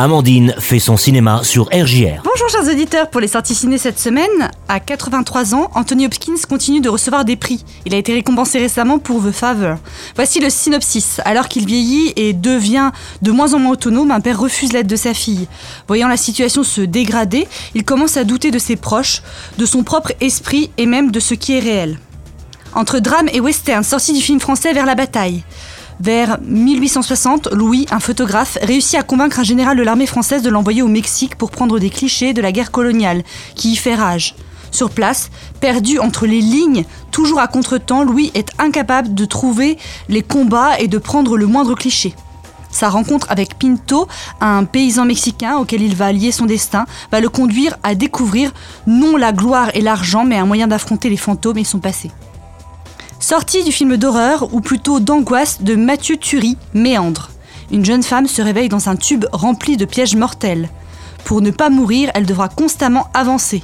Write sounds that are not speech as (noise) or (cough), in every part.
Amandine fait son cinéma sur RJR. Bonjour chers auditeurs, pour les sorties ciné cette semaine, à 83 ans, Anthony Hopkins continue de recevoir des prix. Il a été récompensé récemment pour The Father. Voici le synopsis. Alors qu'il vieillit et devient de moins en moins autonome, un père refuse l'aide de sa fille. Voyant la situation se dégrader, il commence à douter de ses proches, de son propre esprit et même de ce qui est réel. Entre drame et western, sorti du film français Vers la bataille. Vers 1860, Louis, un photographe, réussit à convaincre un général de l'armée française de l'envoyer au Mexique pour prendre des clichés de la guerre coloniale, qui y fait rage. Sur place, perdu entre les lignes, toujours à contretemps, Louis est incapable de trouver les combats et de prendre le moindre cliché. Sa rencontre avec Pinto, un paysan mexicain auquel il va lier son destin, va le conduire à découvrir non la gloire et l'argent, mais un moyen d'affronter les fantômes et son passé. Sortie du film d'horreur, ou plutôt d'angoisse, de Mathieu Turi, Méandre. Une jeune femme se réveille dans un tube rempli de pièges mortels. Pour ne pas mourir, elle devra constamment avancer.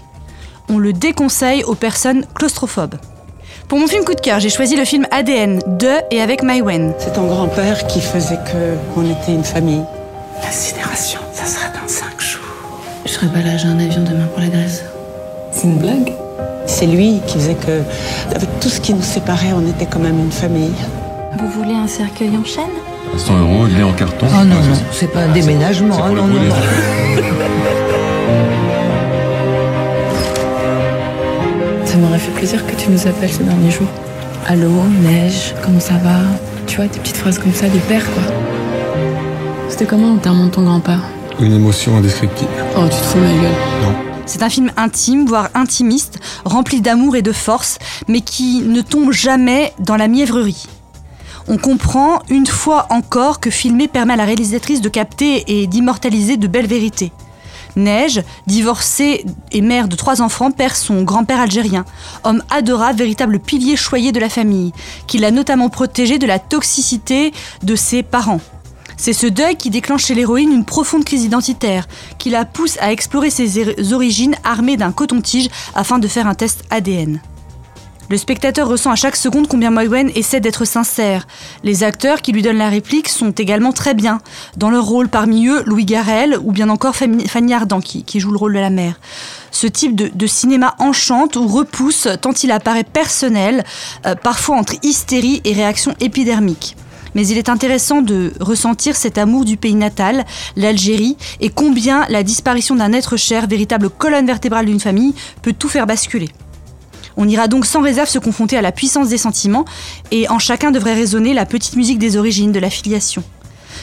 On le déconseille aux personnes claustrophobes. Pour mon film coup de cœur, j'ai choisi le film ADN de et avec Wen. C'est ton grand-père qui faisait que on était une famille. L'incinération, ça sera dans cinq jours. Je serai pas là, j'ai un avion demain pour la Grèce. C'est une blague c'est lui qui faisait que, avec tout ce qui nous séparait, on était quand même une famille. Vous voulez un cercueil en chaîne? 100 euros, il est en carton. Oh non, non, c'est pas un déménagement. Oh non, non, non. (laughs) Ça m'aurait fait plaisir que tu nous appelles ces derniers jours. Allô, neige, comment ça va? Tu vois, des petites phrases comme ça, des pères, quoi. C'était comment l'enterrement de ton grand-père? Une émotion indescriptible. Oh, tu te fous de ma gueule Non. C'est un film intime, voire intimiste, rempli d'amour et de force, mais qui ne tombe jamais dans la mièvrerie. On comprend une fois encore que filmer permet à la réalisatrice de capter et d'immortaliser de belles vérités. Neige, divorcée et mère de trois enfants, perd son grand-père algérien, homme adorable, véritable pilier choyé de la famille, qui l'a notamment protégé de la toxicité de ses parents. C'est ce deuil qui déclenche chez l'héroïne une profonde crise identitaire, qui la pousse à explorer ses origines armée d'un coton-tige afin de faire un test ADN. Le spectateur ressent à chaque seconde combien Moywen essaie d'être sincère. Les acteurs qui lui donnent la réplique sont également très bien. Dans leur rôle, parmi eux, Louis Garrel ou bien encore Fanny Ardant qui, joue le rôle de la mère. Ce type de, cinéma enchante ou repousse tant il apparaît personnel, euh, parfois entre hystérie et réaction épidermique mais il est intéressant de ressentir cet amour du pays natal, l'Algérie, et combien la disparition d'un être cher, véritable colonne vertébrale d'une famille, peut tout faire basculer. On ira donc sans réserve se confronter à la puissance des sentiments, et en chacun devrait résonner la petite musique des origines, de la filiation.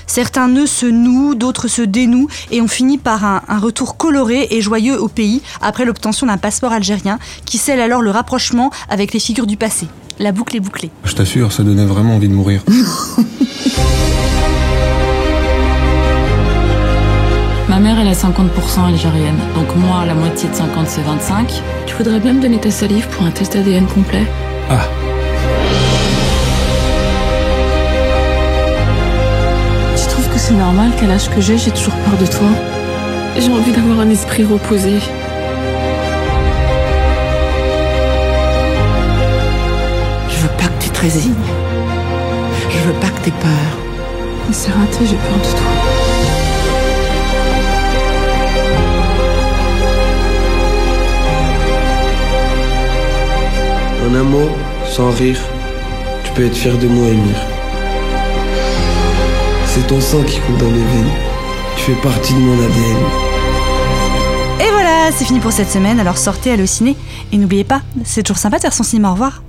Certains nœuds se nouent, d'autres se dénouent, et on finit par un, un retour coloré et joyeux au pays après l'obtention d'un passeport algérien qui scelle alors le rapprochement avec les figures du passé. La boucle est bouclée. Je t'assure, ça donnait vraiment envie de mourir. (laughs) Ma mère, elle est 50% algérienne. Donc moi, la moitié de 50, c'est 25. Tu voudrais bien me donner ta salive pour un test ADN complet? Ah. C'est normal qu'à l'âge que j'ai, j'ai toujours peur de toi J'ai envie d'avoir un esprit reposé. Je veux pas que t'aies peur. C'est raté, j'ai peur de toi. En un mot, sans rire, tu peux être fier de moi, Emir. C'est ton sang qui coule dans mes veines. Tu fais partie de mon ADN. Et voilà, c'est fini pour cette semaine, alors sortez, allez au ciné. Et n'oubliez pas, c'est toujours sympa de faire son cinéma, au revoir.